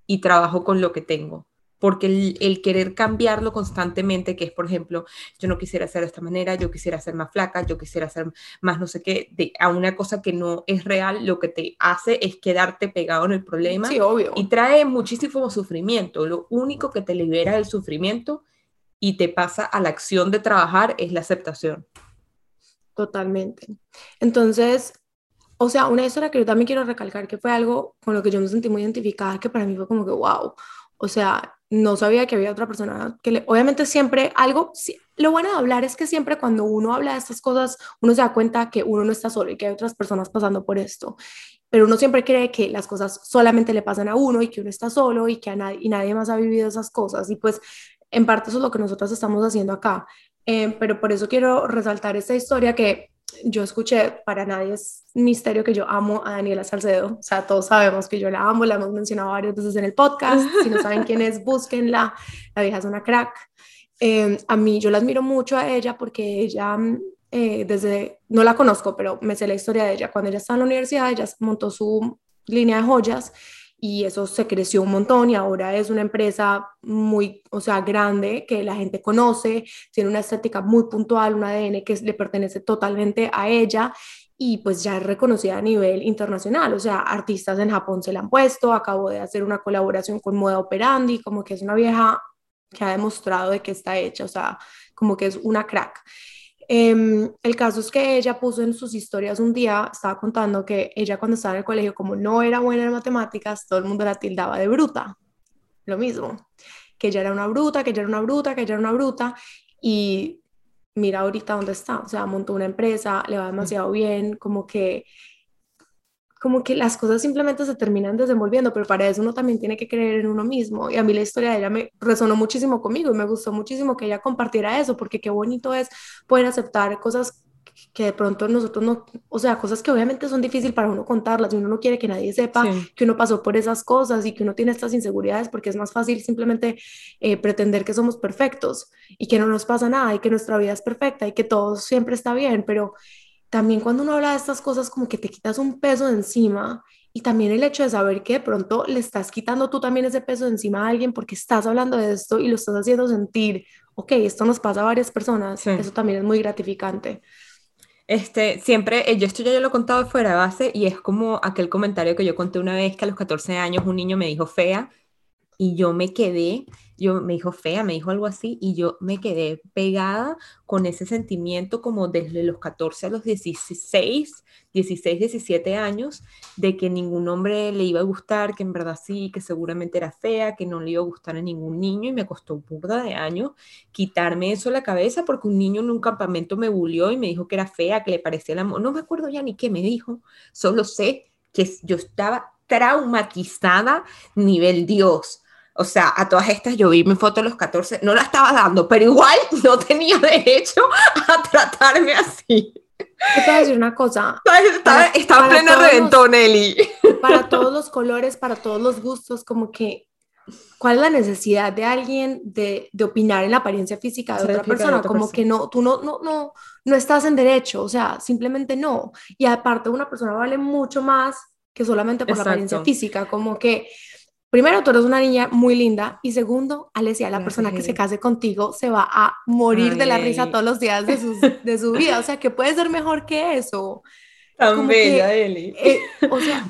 y trabajo con lo que tengo. Porque el, querer cambiarlo constantemente, que es, por ejemplo, yo no quisiera hacer de esta manera, yo quisiera ser más flaca, yo quisiera ser más no sé qué, de, a una cosa que no es real, lo que te hace es quedarte pegado en el problema. Sí, obvio. Y trae muchísimo sufrimiento. Lo único que te libera del sufrimiento y te pasa a la acción de trabajar es la aceptación. Totalmente. Entonces, o sea, una historia que yo también quiero recalcar que fue algo con lo que yo me sentí muy identificada, que para mí fue como que, wow, o sea, no sabía que había otra persona que le, obviamente siempre algo, lo bueno de hablar es que siempre cuando uno habla de estas cosas, uno se da cuenta que uno no está solo y que hay otras personas pasando por esto, pero uno siempre cree que las cosas solamente le pasan a uno y que uno está solo y que a nadie, y nadie más ha vivido esas cosas. Y pues en parte eso es lo que nosotros estamos haciendo acá, eh, pero por eso quiero resaltar esta historia que yo escuché, para nadie es misterio que yo amo a Daniela Salcedo, o sea, todos sabemos que yo la amo, la hemos mencionado varias veces en el podcast, si no saben quién es, búsquenla, la vieja es una crack. Eh, a mí yo la admiro mucho a ella porque ella, eh, desde, no la conozco, pero me sé la historia de ella, cuando ella estaba en la universidad, ella montó su línea de joyas y eso se creció un montón y ahora es una empresa muy, o sea, grande que la gente conoce, tiene una estética muy puntual, un ADN que le pertenece totalmente a ella y pues ya es reconocida a nivel internacional, o sea, artistas en Japón se la han puesto, acabo de hacer una colaboración con Moda Operandi, como que es una vieja que ha demostrado de que está hecha, o sea, como que es una crack. Em, el caso es que ella puso en sus historias un día, estaba contando que ella cuando estaba en el colegio, como no era buena en matemáticas, todo el mundo la tildaba de bruta. Lo mismo, que ella era una bruta, que ella era una bruta, que ella era una bruta. Y mira ahorita dónde está, o sea, montó una empresa, le va demasiado bien, como que como que las cosas simplemente se terminan desenvolviendo, pero para eso uno también tiene que creer en uno mismo. Y a mí la historia de ella me resonó muchísimo conmigo y me gustó muchísimo que ella compartiera eso, porque qué bonito es poder aceptar cosas que de pronto nosotros no, o sea, cosas que obviamente son difíciles para uno contarlas y uno no quiere que nadie sepa que uno pasó por esas cosas y que uno tiene estas inseguridades porque es más fácil simplemente eh, pretender que somos perfectos y que no nos pasa nada y que nuestra vida es perfecta y que todo siempre está bien, pero también cuando uno habla de estas cosas como que te quitas un peso de encima y también el hecho de saber que de pronto le estás quitando tú también ese peso de encima a alguien porque estás hablando de esto y lo estás haciendo sentir, ok, esto nos pasa a varias personas, eso también es muy gratificante. Este, siempre, eh, yo esto ya yo lo he contado fuera de base y es como aquel comentario que yo conté una vez que a los 14 años un niño me dijo fea y yo me quedé yo me dijo fea, me dijo algo así, y yo me quedé pegada con ese sentimiento como desde los 14 a los 16, 16, 17 años, de que ningún hombre le iba a gustar, que en verdad sí, que seguramente era fea, que no le iba a gustar a ningún niño, y me costó burda de años quitarme eso de la cabeza, porque un niño en un campamento me bulió y me dijo que era fea, que le parecía la... No me acuerdo ya ni qué me dijo, solo sé que yo estaba traumatizada nivel Dios o sea, a todas estas yo vi mi foto a los 14, no la estaba dando, pero igual no tenía derecho a tratarme así. Te voy a decir una cosa. Está, está, plena reventón, Nelly. Para todos los colores, para todos los gustos, como que ¿Cuál es la necesidad de alguien de, de opinar en la apariencia física de otra persona? Como que no, tú no, no, no, no estás en derecho, o sea, simplemente no. Y aparte, una persona vale mucho más que solamente por la apariencia física, como que primero, tú eres una niña muy linda y segundo, Alesia, la persona que se case contigo se va a morir de la risa todos los días de, sus, de su vida, o sea, ¿qué puede ser mejor que eso? Tan bella, Eli. Eh,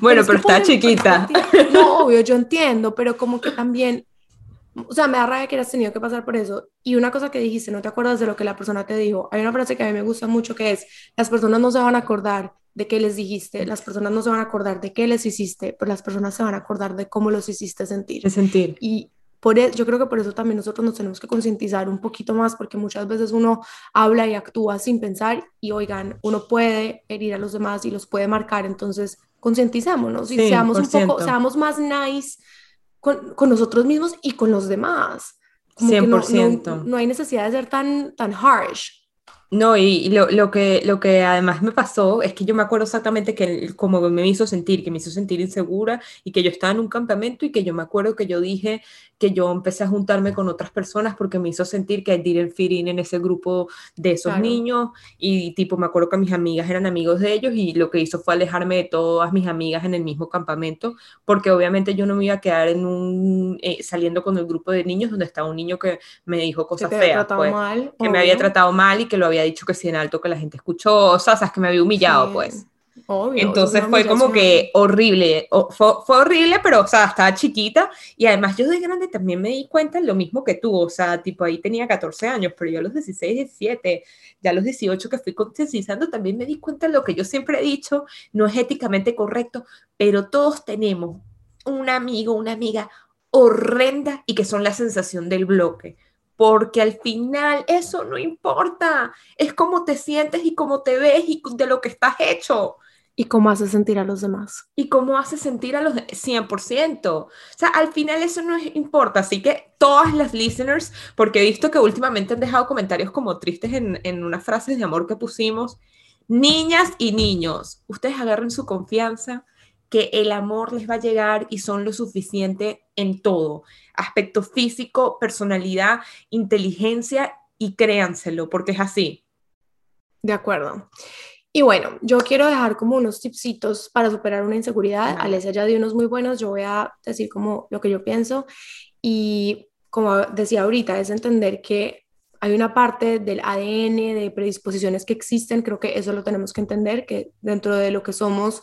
bueno, pero, está chiquita. No, obvio, yo entiendo, pero como que también, o sea, me da rabia que hayas tenido que pasar por eso. Y una cosa que dijiste, no te acuerdas de lo que la persona te dijo. Hay una frase que a mí me gusta mucho que es, las personas no se van a acordar de qué les dijiste, las personas no se van a acordar de qué les hiciste, pero las personas se van a acordar de cómo los hiciste sentir. De sentir. Y por eso, yo creo que por eso también nosotros nos tenemos que concientizar un poquito más, porque muchas veces uno habla y actúa sin pensar y oigan, uno puede herir a los demás y los puede marcar, entonces concienticémonos y seamos un poco, seamos más nice con, con, nosotros mismos y con los demás. Como 100%. no, no, no, hay necesidad de ser tan, tan harsh. No, y lo, lo, que, lo que además me pasó es que yo me acuerdo exactamente que como me hizo sentir, que me hizo sentir insegura y que yo estaba en un campamento y que yo me acuerdo que yo dije que yo empecé a juntarme con otras personas porque me hizo sentir que I didn't fit in en ese grupo de esos niños y tipo me acuerdo que mis amigas eran amigos de ellos y lo que hizo fue alejarme de todas mis amigas en el mismo campamento porque obviamente yo no me iba a quedar en un eh, saliendo con el grupo de niños donde estaba un niño que me dijo cosas feas, pues, que me había tratado mal y que lo había dicho que sí en alto que la gente escuchó, o sea, que me había humillado, pues. Entonces fue como que horrible, fue, fue, horrible, pero, o sea, estaba chiquita y además yo de grande también me di cuenta lo mismo que tú, o sea, tipo ahí tenía 14 años, pero yo a los 16, 17, ya a los 18 que fui concientizando también me di cuenta de lo que yo siempre he dicho, no es éticamente correcto, pero todos tenemos un amigo, una amiga horrenda y que son la sensación del bloque porque al final eso no importa, es cómo te sientes y cómo te ves y de lo que estás hecho. Y cómo hace sentir a los demás. Y cómo hace sentir a los 100%. O sea, al final eso no importa. Así que todas las listeners, porque he visto que últimamente han dejado comentarios como tristes en, en unas frases de amor que pusimos. Niñas y niños, ustedes agarren su confianza, que el amor les va a llegar y son lo suficiente en todo, aspecto físico, personalidad, inteligencia y créanselo, porque es así. De acuerdo. Y bueno, yo quiero dejar como unos tipsitos para superar una inseguridad. Alesia ya dio unos muy buenos, yo voy a decir como lo que yo pienso. Y como decía ahorita, es entender que hay una parte del ADN, de predisposiciones que existen, creo que eso lo tenemos que entender, que dentro de lo que somos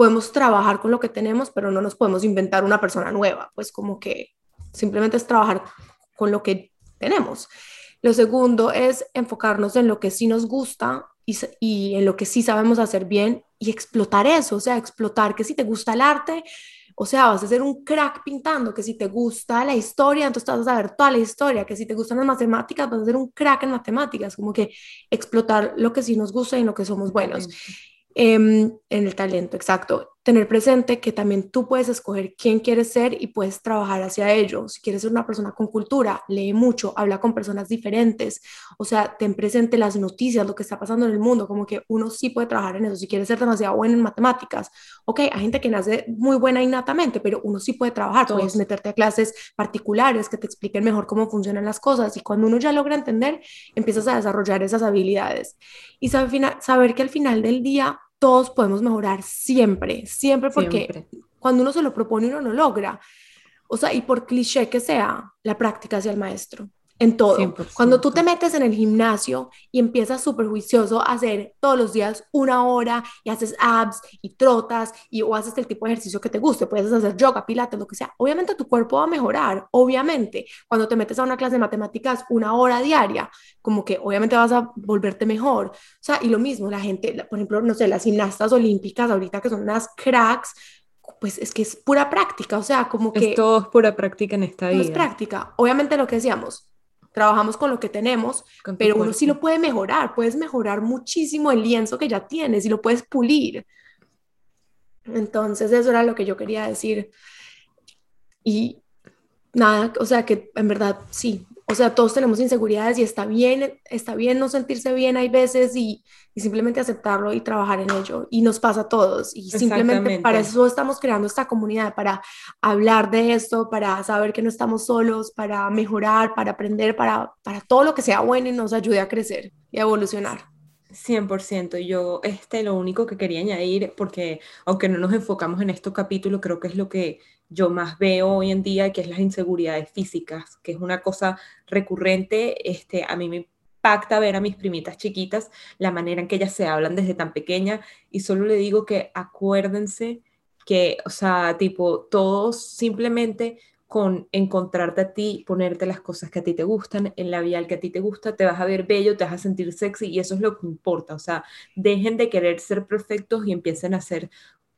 podemos trabajar con lo que tenemos, pero no nos podemos inventar una persona nueva, pues como que simplemente es trabajar con lo que tenemos. Lo segundo es enfocarnos en lo que sí nos gusta y, y, en lo que sí sabemos hacer bien y explotar eso, o sea, explotar que si te gusta el arte, o sea, vas a ser un crack pintando, que si te gusta la historia, entonces vas a saber toda la historia, que si te gustan las matemáticas, vas a ser un crack en matemáticas, como que explotar lo que sí nos gusta y en lo que somos buenos. Em, en el talento, exacto. Tener presente que también tú puedes escoger quién quieres ser y puedes trabajar hacia ello. Si quieres ser una persona con cultura, lee mucho, habla con personas diferentes, o sea, ten presente las noticias, lo que está pasando en el mundo, como que uno sí puede trabajar en eso. Si quieres ser demasiado bueno en matemáticas, ok, hay gente que nace muy buena innatamente, pero uno sí puede trabajar, puedes meterte a clases particulares que te expliquen mejor cómo funcionan las cosas y cuando uno ya logra entender, empiezas a desarrollar esas habilidades. Y saber que al final del día todos podemos mejorar siempre, siempre porque cuando uno se lo propone uno lo logra. O sea, y por cliché que sea, la práctica hacia el maestro en todo. Cuando tú te metes en el gimnasio y empiezas súper juicioso a hacer todos los días una hora y haces abs y trotas y o haces el tipo de ejercicio que te guste, puedes hacer yoga, pilates, lo que sea, obviamente tu cuerpo va a mejorar, obviamente. Cuando te metes a una clase de matemáticas una hora diaria, como que obviamente vas a volverte mejor. O sea, y lo mismo, la gente, por ejemplo, no sé, las gimnastas olímpicas ahorita que son unas cracks, pues es que es pura práctica, o sea, como que... Es todo es pura práctica en esta vida. Es práctica. Obviamente lo que decíamos, trabajamos con lo que tenemos, pero uno sí lo puede mejorar, puedes mejorar muchísimo el lienzo que ya tienes y lo puedes pulir. Entonces eso era lo que yo quería decir. Y nada, o sea que en verdad sí, o sea, todos tenemos inseguridades y está bien, está bien no sentirse bien hay veces y, y simplemente aceptarlo y trabajar en ello. Y nos pasa a todos. Y simplemente para eso estamos creando esta comunidad, para hablar de esto, para saber que no estamos solos, para mejorar, para aprender, para, para todo lo que sea bueno y nos ayude a crecer y a evolucionar. 100%. Yo, este, lo único que quería añadir, porque aunque no nos enfocamos en este capítulo, creo que es lo que yo más veo hoy en día, que es las inseguridades físicas, que es una cosa recurrente. Este, a mí me impacta ver a mis primitas chiquitas la manera en que ellas se hablan desde tan pequeña y solo le digo que acuérdense que, o sea, tipo, todos simplemente con encontrarte a ti, ponerte las cosas que a ti te gustan, en la al que a ti te gusta, te vas a ver bello, te vas a sentir sexy y eso es lo que importa. O sea, dejen de querer ser perfectos y empiecen a ser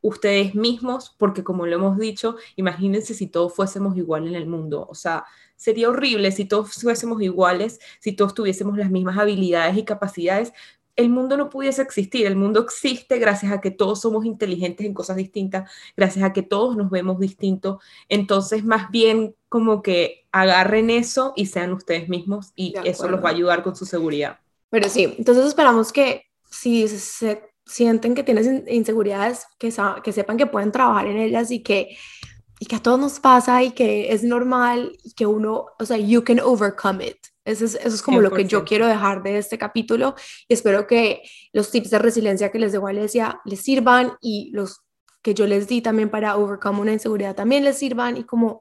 ustedes mismos, porque como lo hemos dicho, imagínense si todos fuésemos igual en el mundo. O sea, sería horrible si todos fuésemos iguales, si todos tuviésemos las mismas habilidades y capacidades, el mundo no pudiese existir. El mundo existe gracias a que todos somos inteligentes en cosas distintas, gracias a que todos nos vemos distintos. Entonces, más bien como que agarren eso y sean ustedes mismos y eso los va a ayudar con su seguridad. Pero sí, entonces esperamos que si se sienten que tienen inseguridades, que, que sepan que pueden trabajar en ellas y que y que a todos nos pasa y que es normal y que uno, o sea, you can overcome it. Eso es, eso es como lo que yo quiero dejar de este capítulo y espero que los tips de resiliencia que les dejo a Alesia les sirvan y los que yo les di también para overcome una inseguridad también les sirvan y como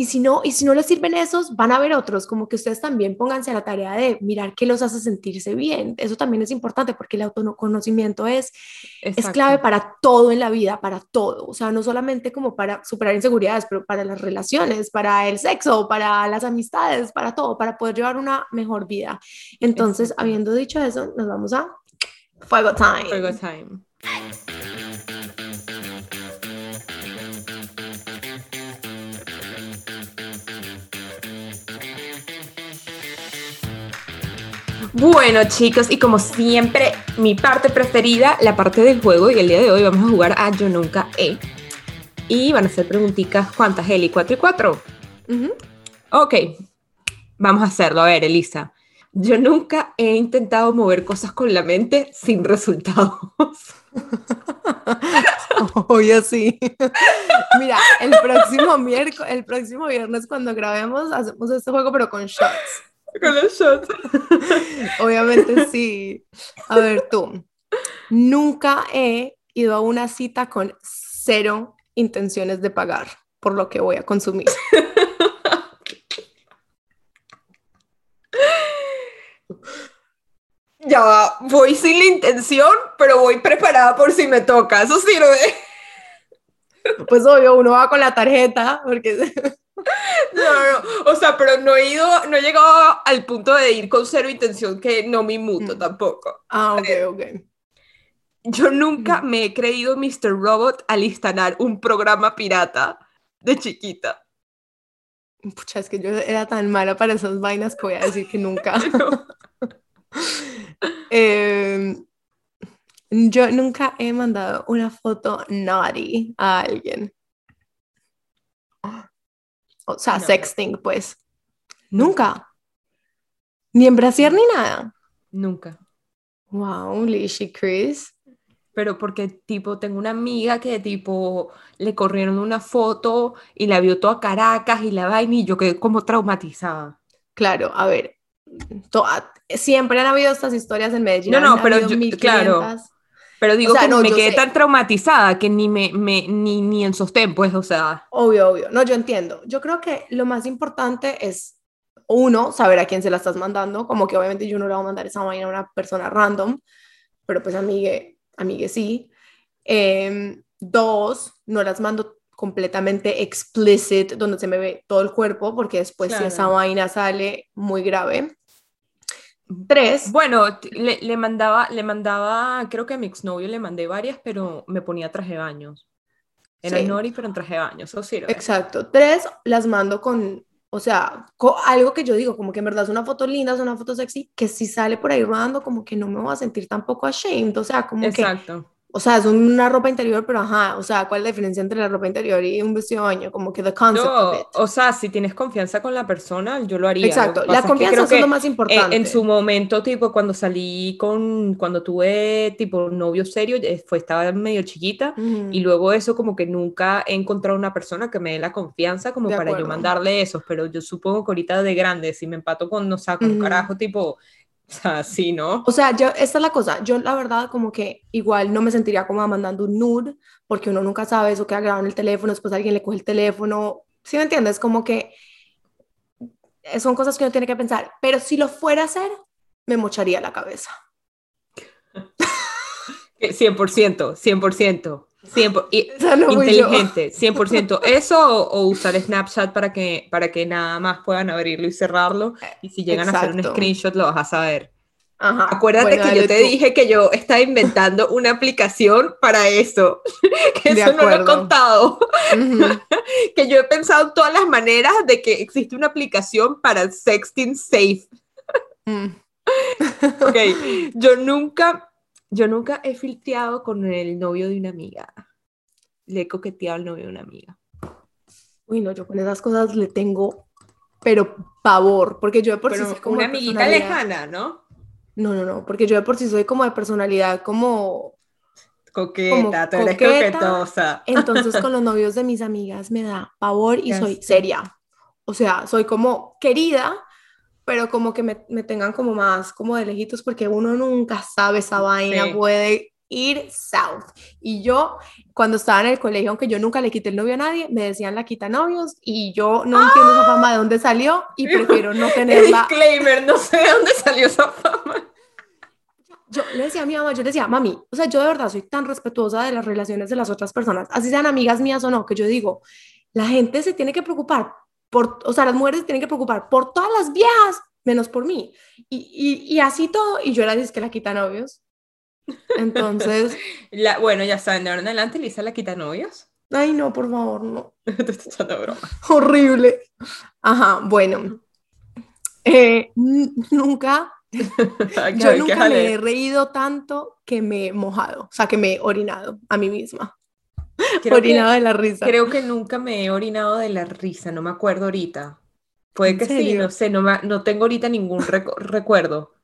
y si no, y si no les sirven esos, van a haber otros, como que ustedes también pónganse a la tarea de mirar qué los hace sentirse bien. Eso también es importante porque el autoconocimiento es, es clave para todo en la vida, para todo. O sea, no solamente como para superar inseguridades, pero para las relaciones, para el sexo, para las amistades, para todo, para poder llevar una mejor vida. Entonces, habiendo dicho eso, nos vamos a Fuego Time. Fuego Time. Bueno, chicos, y como siempre, mi parte preferida, la parte del juego, y el día de hoy vamos a jugar a Yo Nunca He. Y van a ser preguntitas, ¿cuántas, Eli? ¿Cuatro y cuatro? Ok, vamos a hacerlo. A ver, Elisa. Yo nunca he intentado mover cosas con la mente sin resultados. Hoy así. Mira, el próximo miércoles, el próximo viernes cuando grabemos hacemos este juego pero con shots. Con los shots. Obviamente sí. A ver tú. Nunca he ido a una cita con cero intenciones de pagar por lo que voy a consumir. Ya voy sin la intención, pero voy preparada por si me toca. Eso sirve. Pues obvio, uno va con la tarjeta, porque no, no, o sea, pero no he ido, no he llegado al punto de ir con cero intención que no me inmuto mm. tampoco. Ah, ok, ok. Yo nunca me he creído Mr. Robot al instalar un programa pirata de chiquita. Pucha, es que yo era tan mala para esas vainas que voy a decir que nunca. Em, yo nunca he mandado una foto naughty a alguien. O sea, sexting, pues. Nunca. Ni en brasier ni nada. Nunca. Wow, Lishi Chris. Pero porque, tipo, tengo una amiga que, tipo, le corrieron una foto y la vio toda Caracas y la vaina y yo quedé como traumatizada. Claro, a ver. siempre han habido estas historias en Medellín. No, no, pero yo, claro. Pero digo que no, me quedé tan traumatizada que ni, me, me, ni, ni en sostén, pues, o sea. Obvio, obvio. No, yo entiendo. Yo creo que lo más importante es, uno, saber a quién se la estás mandando. Como que obviamente yo no le voy a mandar esa vaina a una persona random, pero pues amigue, amigue sí. Em, dos, no las mando completamente explicit, donde se me ve todo el cuerpo, porque después si esa vaina sale muy grave. Tres. Bueno, le, le, mandaba, le mandaba, creo que a mi exnovio le mandé varias, pero me ponía traje de baños. Era Nori, pero en traje de baños, eso sirve. Exacto. Tres, las mando con, o sea, algo que yo digo, como que en verdad es una foto linda, es una foto sexy, que si sale por ahí rodando, como que no me voy a sentir tampoco ashamed, o sea, como Exacto. O sea, es una ropa interior, pero ajá, o sea, ¿cuál es la diferencia entre la ropa interior y un vestido de baño? Como que the concept No, of it. o sea, si tienes confianza con la persona, yo lo haría. Lo Exacto, que la pasa es que confianza es lo más en- importante. En su momento, tipo, cuando salí con, cuando tuve, tipo, novio serio, eh, fue, estaba medio chiquita, Ujú. y luego eso como que nunca he encontrado una persona que me dé la confianza como De para yo acuerdo. mandarle esos, pero yo supongo que ahorita de grande, si me empato con, no sé, con un Ujú. carajo, tipo, o sea, sí, ¿no? O sea, yo, esta es la cosa, yo la verdad como que igual no me sentiría como mandando un nude, porque uno nunca sabe eso queda grabado en el teléfono, después alguien le coge el teléfono, ¿sí me entiendes? Como que eh, son cosas que uno tiene que pensar, pero si lo fuera a hacer, me mocharía la cabeza. Que 100%, 100%, 100%, y Esa no fui yo. inteligente, 100%. Eso o, o usar Snapchat para que, para que nada más puedan abrirlo y cerrarlo, y si llegan a hacer un screenshot lo vas a saber. Ajá. Acuérdate bueno, que yo te tú. dije que yo estaba inventando una aplicación para eso, que De eso no lo he contado, que yo he pensado en todas las maneras de que existe una aplicación para sexting safe. Mm. Ok, yo nunca, yo nunca he filtreado con el novio de una amiga. Le he coqueteado al novio de una amiga. Uy, no, yo con esas cosas le tengo, pero pavor, porque yo de por sí Pero soy como una amiguita lejana, ¿no? No, no, no, porque yo de por sí soy como de personalidad como Coqueta, tú eres coqueta. coquetosa. Entonces con los novios de mis amigas me da pavor y Ya soy sé. seria. O sea, soy como querida, pero como que me, me tengan como más como de lejitos porque uno nunca sabe esa vaina, Sí. puede ir south. Y yo cuando estaba en el colegio, aunque yo nunca le quité el novio a nadie, me decían la quita novios y yo no entiendo esa fama de dónde salió y prefiero no tenerla. Disclaimer, no sé de dónde salió esa fama. Yo le decía a mi mamá, yo le decía, mami, o sea, yo de verdad soy tan respetuosa de las relaciones de las otras personas, así sean amigas mías o no, que yo digo, la gente se tiene que preocupar por, o sea, las mujeres tienen que preocupar por todas las viejas, menos por mí. Y, y, y así todo, y yo era que la quita novios. Entonces, La- bueno, ya saben, de ahora en adelante Lisa la quita novios. ay no, por favor, no. Te estoy echando broma. Horrible. Ajá, bueno. Eh, nunca, yo nunca me he reído tanto que me he mojado, o sea, que me he orinado a mí misma. Creo orinado que, de la risa. creo que nunca me he orinado de la risa, no me acuerdo ahorita. Puede ¿En que sí, serio? no sé, no, me- no tengo ahorita ningún reco- recuerdo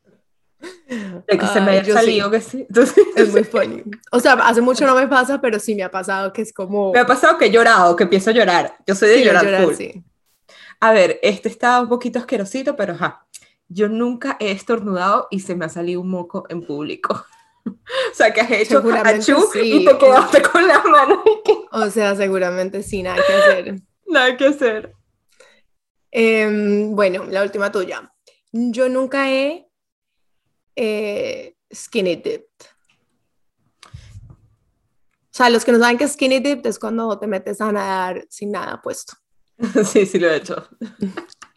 de que se me Ay, haya yo sí. salido que sí. Entonces, Es muy funny. O sea, hace mucho no me pasa, pero sí me ha pasado que es como... me ha pasado que he llorado, que empiezo a llorar. Yo soy de Sí, llorar, llorar, full. sí. A ver, este está un poquito asquerosito, pero ajá. Yo nunca he estornudado y se me ha salido un moco en público. O sea, que has hecho achú sí. y te quedaste con y que O sea, seguramente sí, nada que hacer. nada que hacer. Em, bueno, la última tuya. Yo nunca he eh, skinny dipped. O sea, los que no saben que skinny dipped es cuando te metes a nadar sin nada puesto. Sí, sí lo he hecho.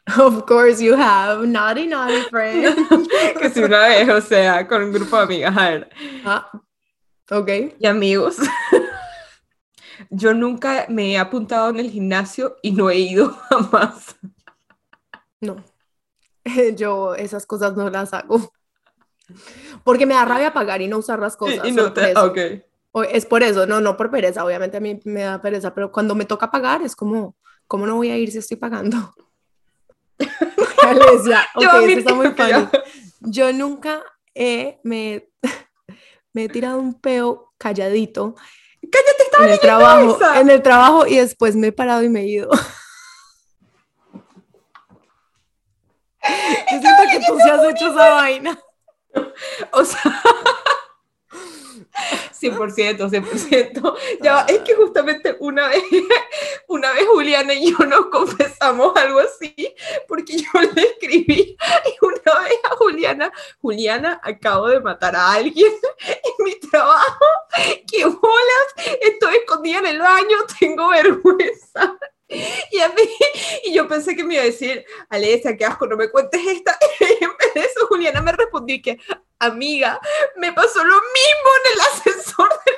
Of course you have. Naughty, naughty friend. que si una vez, o sea, con un grupo de amigas, a ver, Ah, ok. y amigos. Yo nunca me he apuntado en el gimnasio y no he ido jamás. No, yo esas cosas no las hago. Porque me da rabia pagar y no usar las cosas. y, y no te, eso. ok. O- Es por eso, no, no por pereza, obviamente a mí me da pereza, pero cuando me toca pagar es como, ¿cómo no voy a ir si estoy pagando? Ok, Yo, esto está muy yo-. Yo nunca he, me, me he tirado un peo calladito Cállate, estaba en el trabajo, esa. en el trabajo y después me he parado y me he ido. Yo siento que tú sí has hecho esa vaina. O sea, 100%, 100%. Ya, es que justamente una vez, una vez Juliana y yo nos confesamos algo así, porque yo le escribí y una vez a Juliana, Juliana, acabo de matar a alguien en mi trabajo, qué bolas, estoy escondida en el baño, tengo vergüenza. Y, a mí, y yo pensé que me iba a decir, Alesia, qué asco, no me cuentes esta. Y en vez de eso, Juliana me respondió que, amiga, me pasó lo mismo en el ascensor del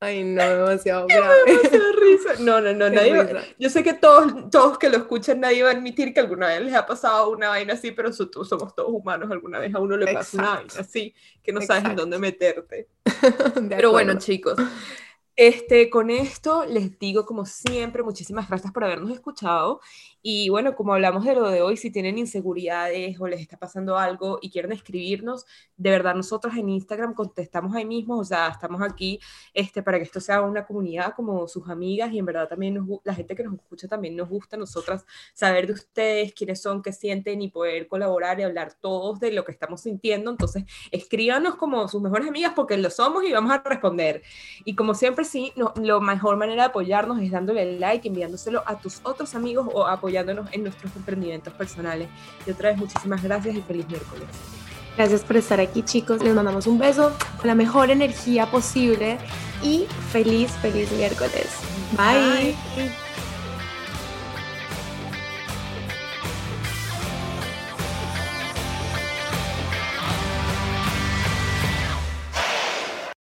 Ay, no, demasiado grave. Demasiado risa. No, no, no, nadie va- yo sé que todos, todos que lo escuchan, nadie va a admitir que alguna vez les ha pasado una vaina así, pero so- tú- somos todos humanos, alguna vez a uno le pasa una vaina así, que no sabes en dónde meterte. Pero bueno, chicos, este, con esto les digo, como siempre, muchísimas gracias por habernos escuchado. Y bueno, como hablamos de lo de hoy, si tienen inseguridades o les está pasando algo y quieren escribirnos, de verdad nosotros en Instagram contestamos ahí mismo, o sea, estamos aquí este, para que esto sea una comunidad como sus amigas y en verdad también nos la gente que nos escucha también nos gusta a nosotras saber de ustedes, quiénes son, qué sienten y poder colaborar y hablar todos de lo que estamos sintiendo. Entonces, escríbanos como sus mejores amigas porque lo somos y vamos a responder. Y como siempre, sí, no, la mejor manera de apoyarnos es dándole like, enviándoselo a tus otros amigos o apoyándonos en nuestros emprendimientos personales. Y otra vez, muchísimas gracias y feliz miércoles. Gracias por estar aquí, chicos. Les mandamos un beso con la mejor energía posible y feliz, feliz miércoles. Bye. Bye.